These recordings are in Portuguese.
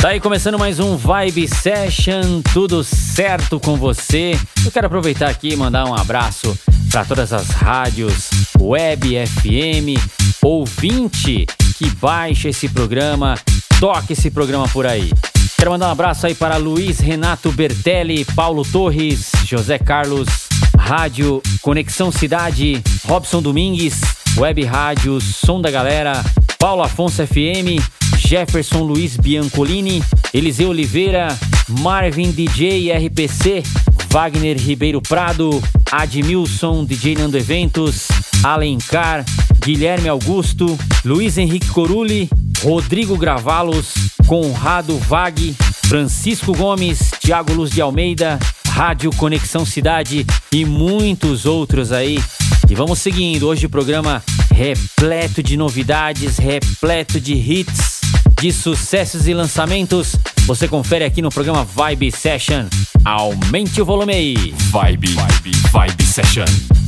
Tá aí começando mais um Vibe Session, tudo certo com você? Eu quero aproveitar aqui e mandar um abraço para todas as rádios, web, FM, ouvinte que baixa esse programa, toca esse programa por aí. Quero mandar um abraço aí para Luiz Renato Bertelli, Paulo Torres, José Carlos, Rádio Conexão Cidade, Robson Domingues, Web Rádio Som da Galera, Paulo Afonso FM, Jefferson Luiz Biancolini, Eliseu Oliveira, Marvin DJ RPC, Wagner Ribeiro Prado, Admilson DJ Nando Eventos, Alencar, Guilherme Augusto, Luiz Henrique Corulli, Rodrigo Gravalos, Conrado Vag, Francisco Gomes, Thiago Luz de Almeida, Rádio Conexão Cidade e muitos outros aí. E vamos seguindo, hoje o programa repleto de novidades, repleto de hits de sucessos e lançamentos. Você confere aqui no programa Vibe Session. Aumente o volume aí. Vibe, Vibe, Vibe Session.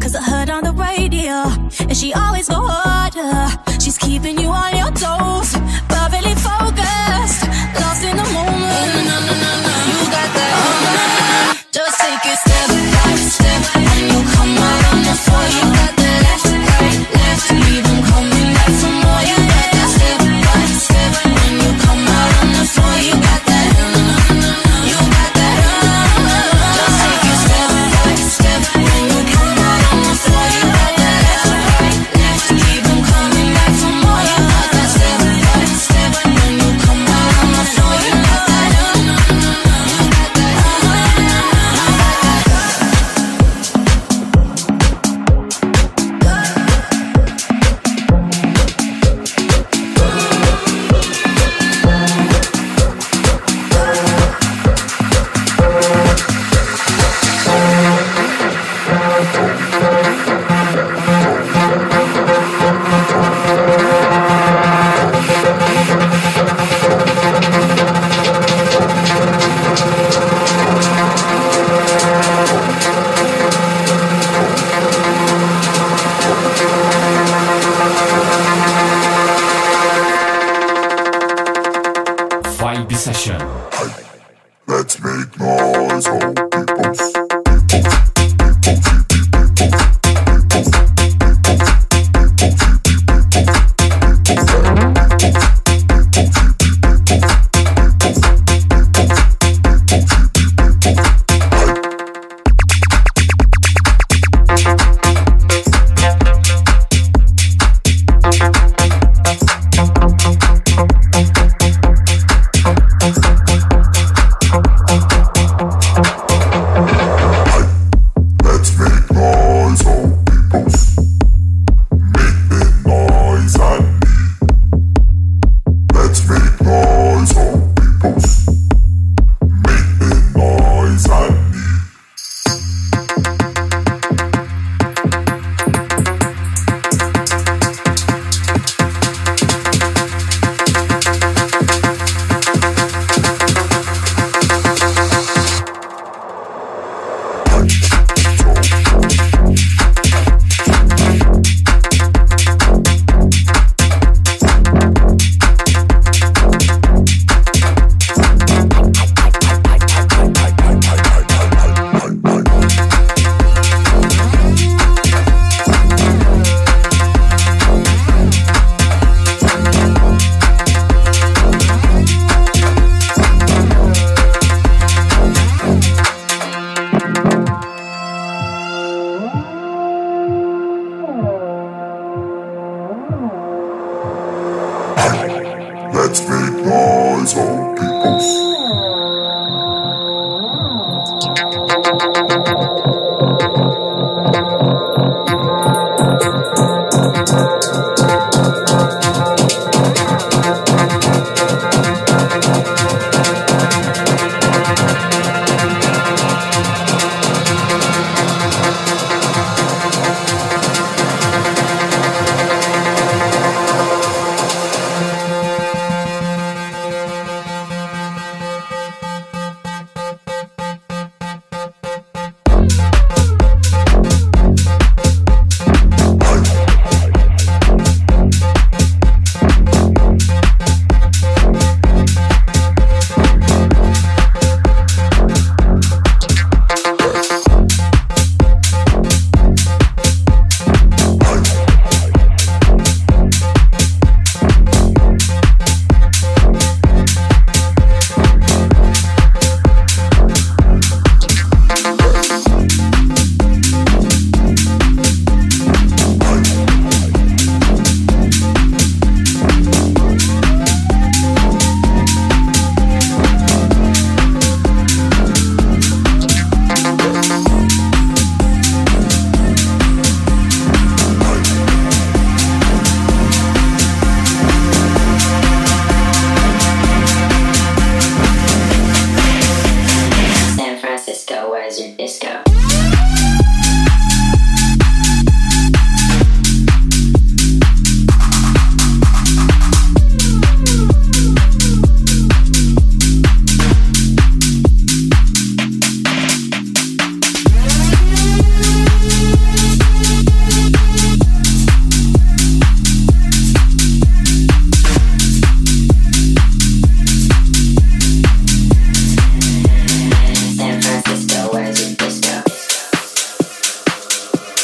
cause I heard on the radio. And she always go harder, she's keeping you on your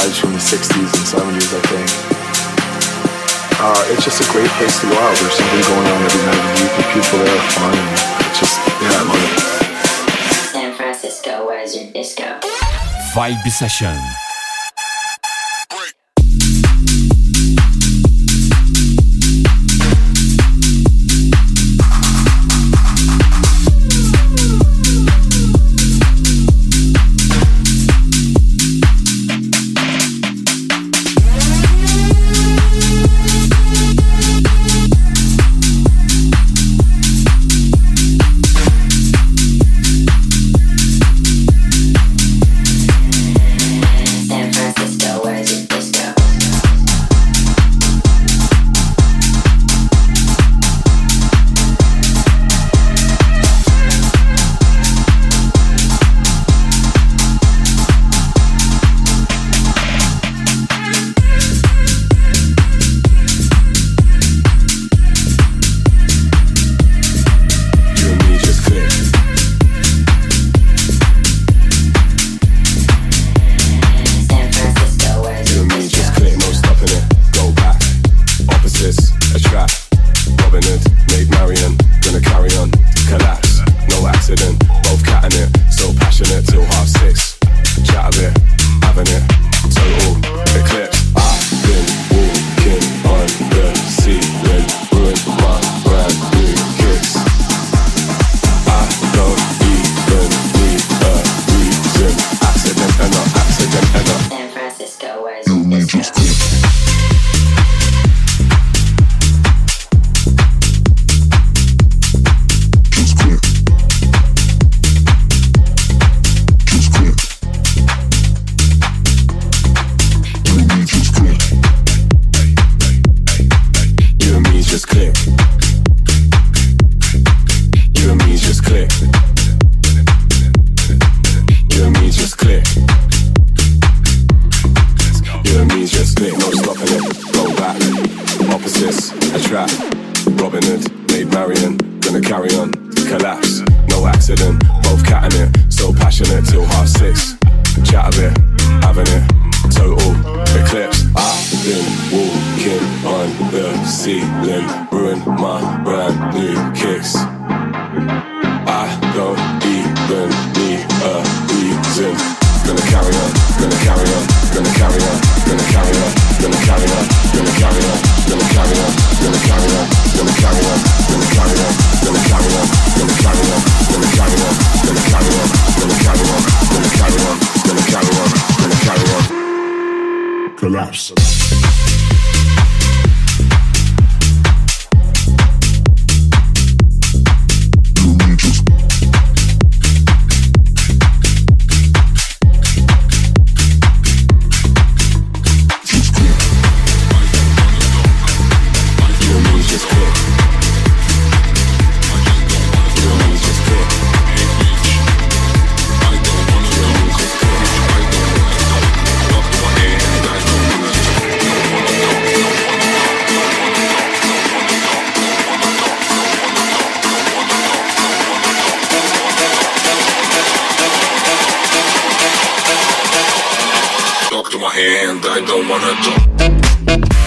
guys from the 60s and 70s, I think. Uh, it's just a great place to go out. There's something going on every night. The people there are fun. It's just, yeah, I love it. San Francisco, where's your disco? Vibe Session. to my hand, I don't wanna talk.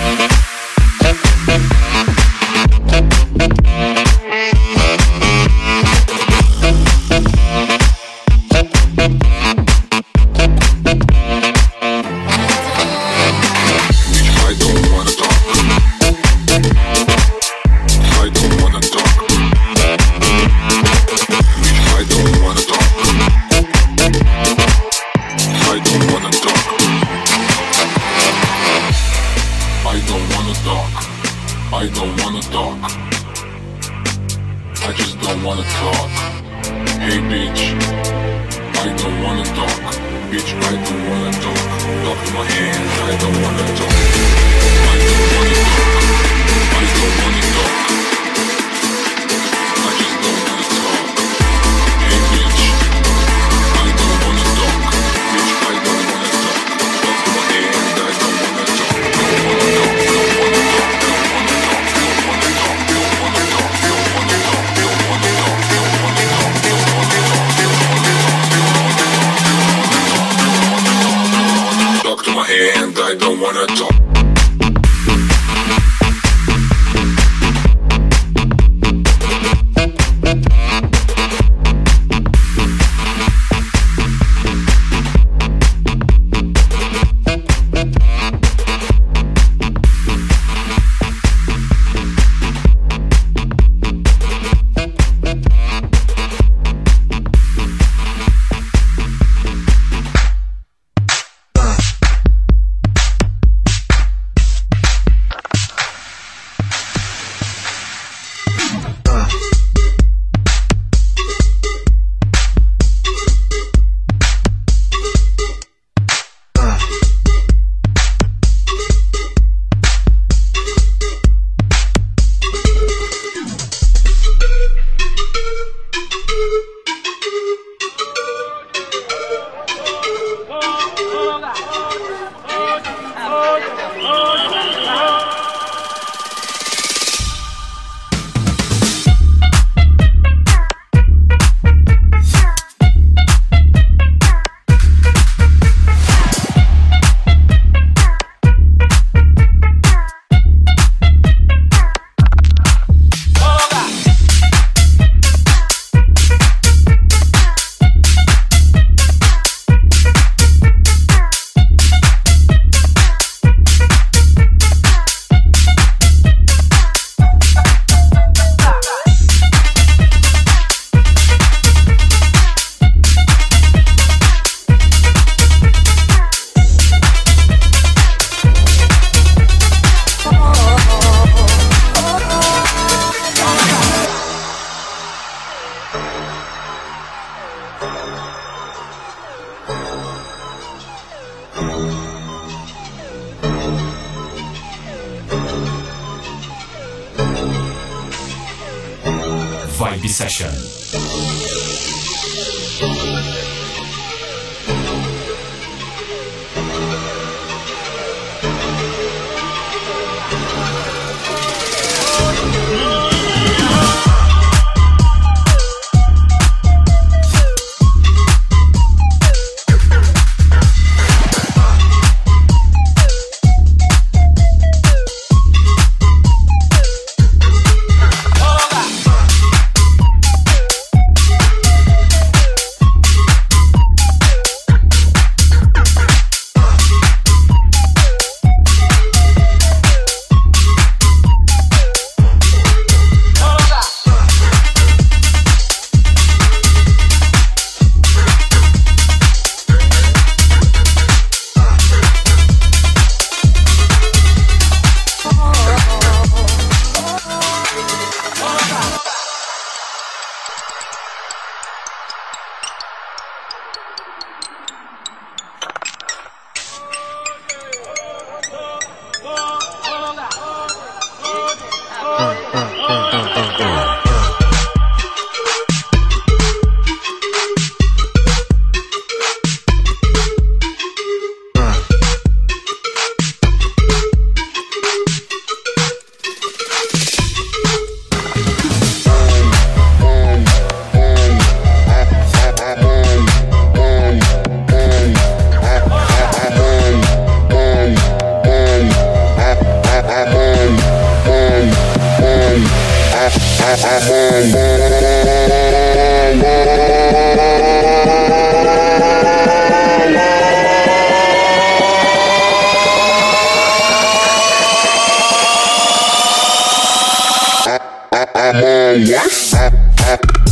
Mixagens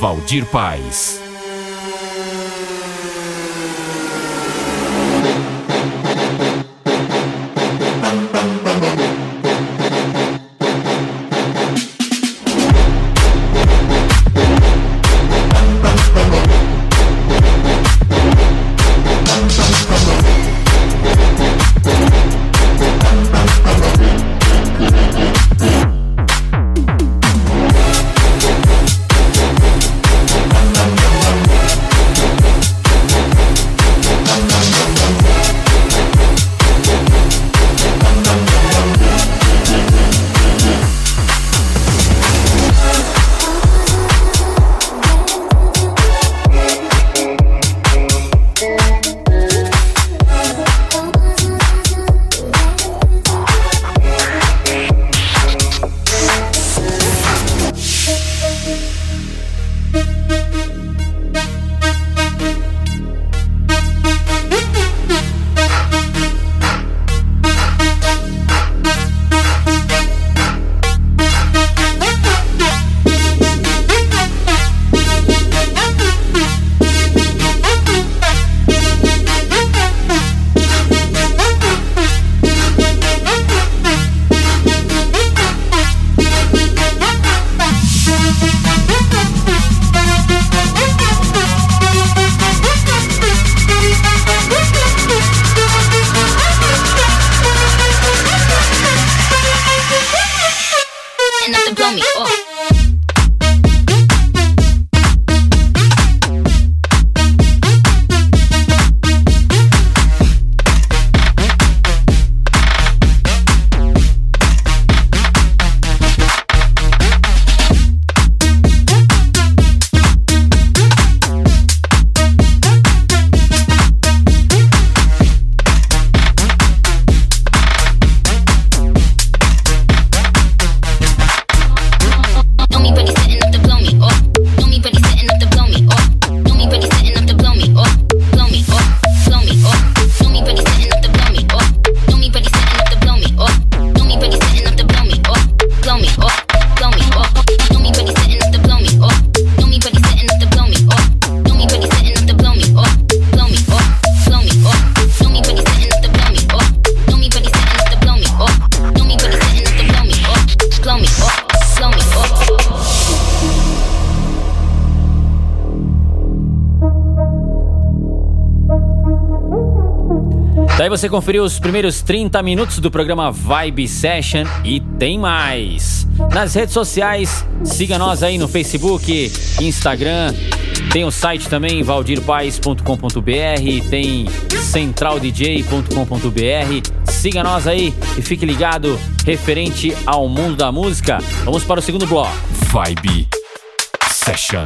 Valdir Paz. Você conferiu os primeiros 30 minutos do programa Vibe Session e tem mais. Nas redes sociais, siga nós aí no Facebook, Instagram, tem o site também valdirpaes.com.br, tem centraldj.com.br. Siga nós aí e fique ligado referente ao mundo da música. Vamos para o segundo bloco. Vibe Session.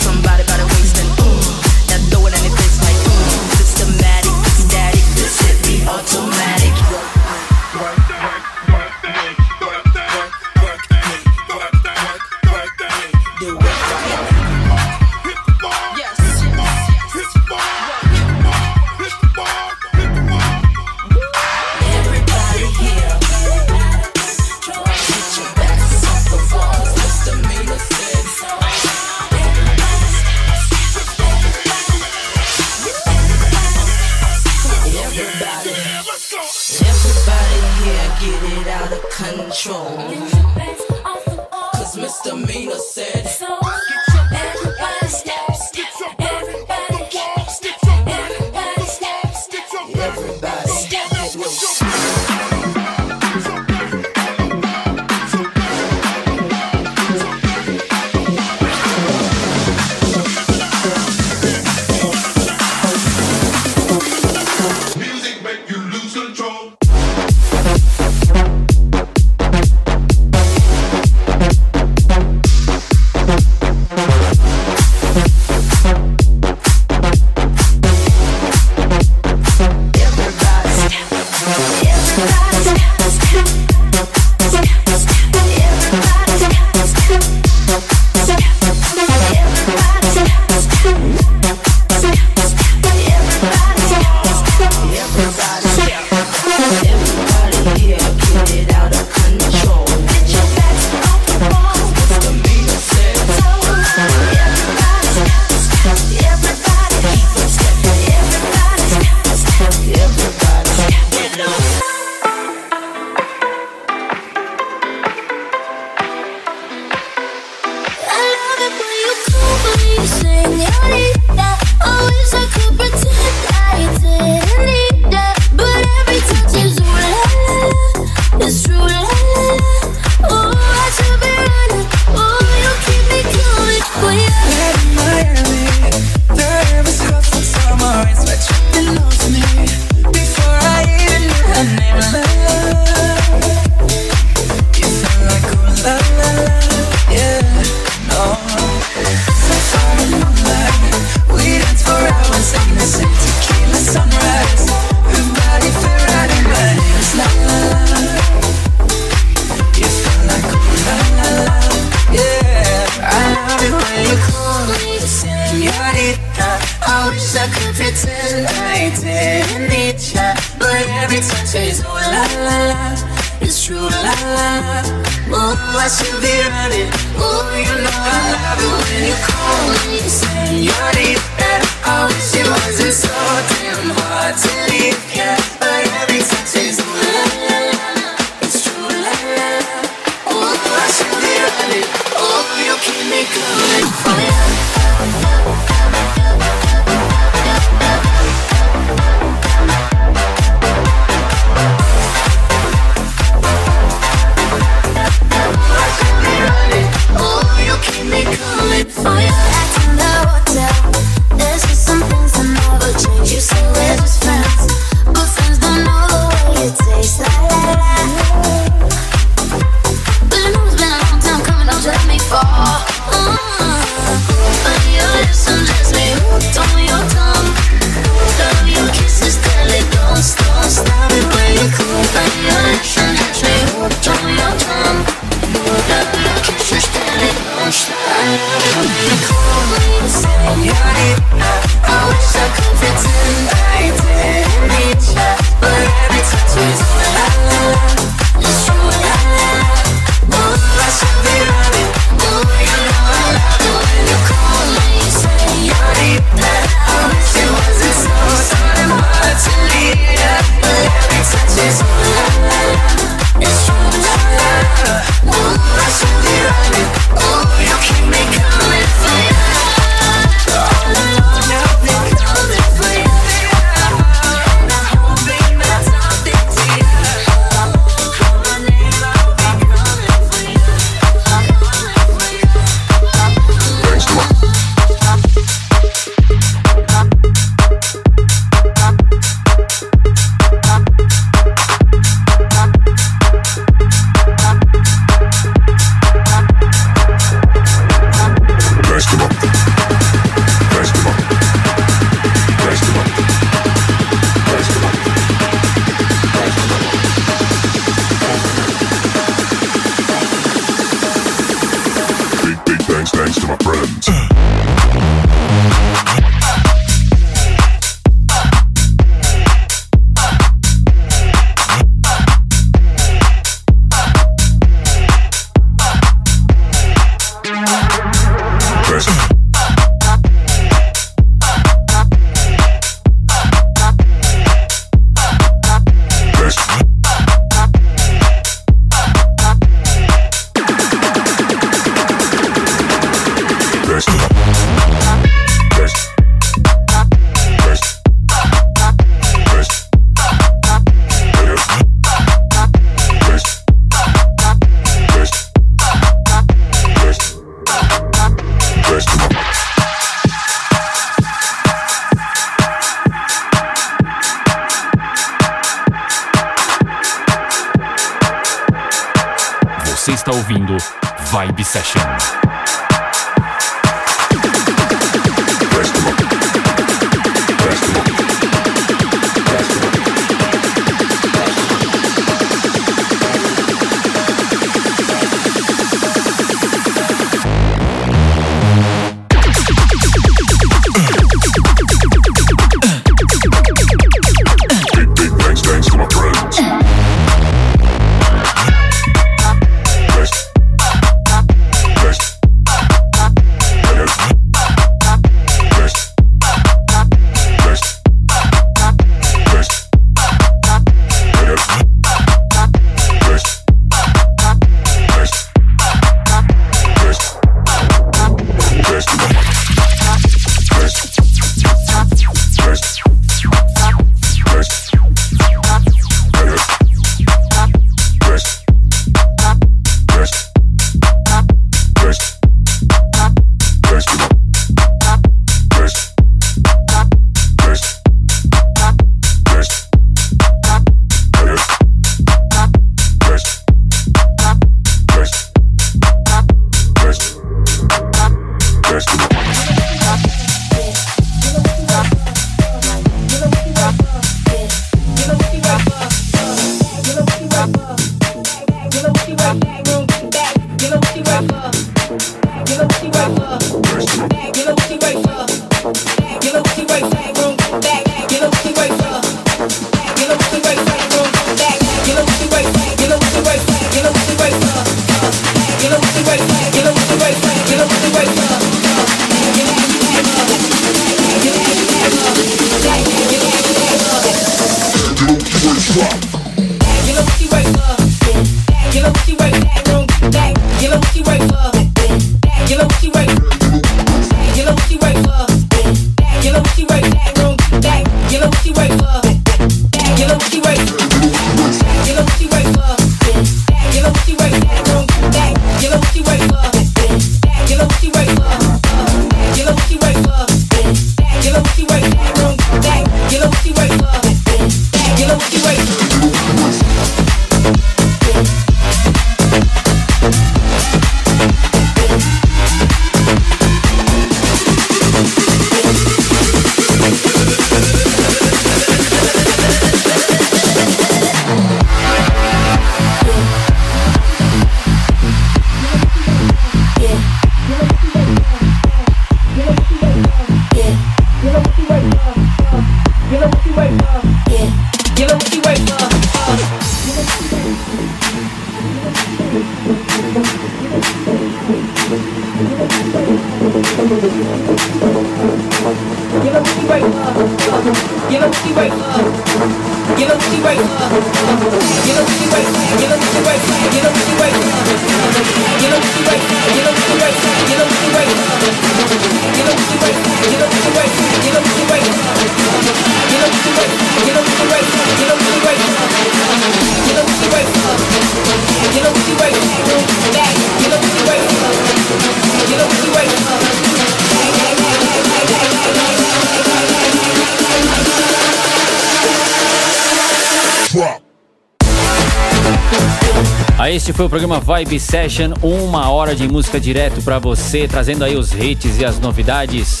Este foi o programa Vibe Session, uma hora de música direto para você, trazendo aí os hits e as novidades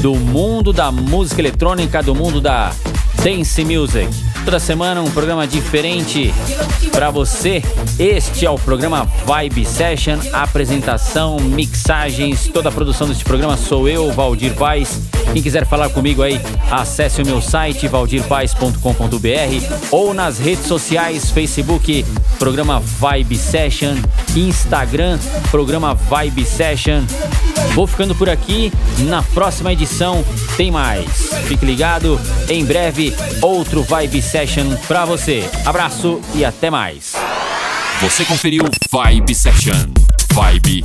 do mundo da música eletrônica, do mundo da dance music. Toda semana um programa diferente para você. Este é o programa Vibe Session, apresentação, mixagens, toda a produção deste programa sou eu, Valdir Paz. Quem quiser falar comigo aí, acesse o meu site valdirpaz.com.br ou nas redes sociais, Facebook, programa Vibe Session, Instagram, programa Vibe Session. Vou ficando por aqui. Na próxima edição tem mais. Fique ligado. Em breve, outro Vibe Session pra você. Abraço e até mais. Você conferiu Vibe Session. Vibe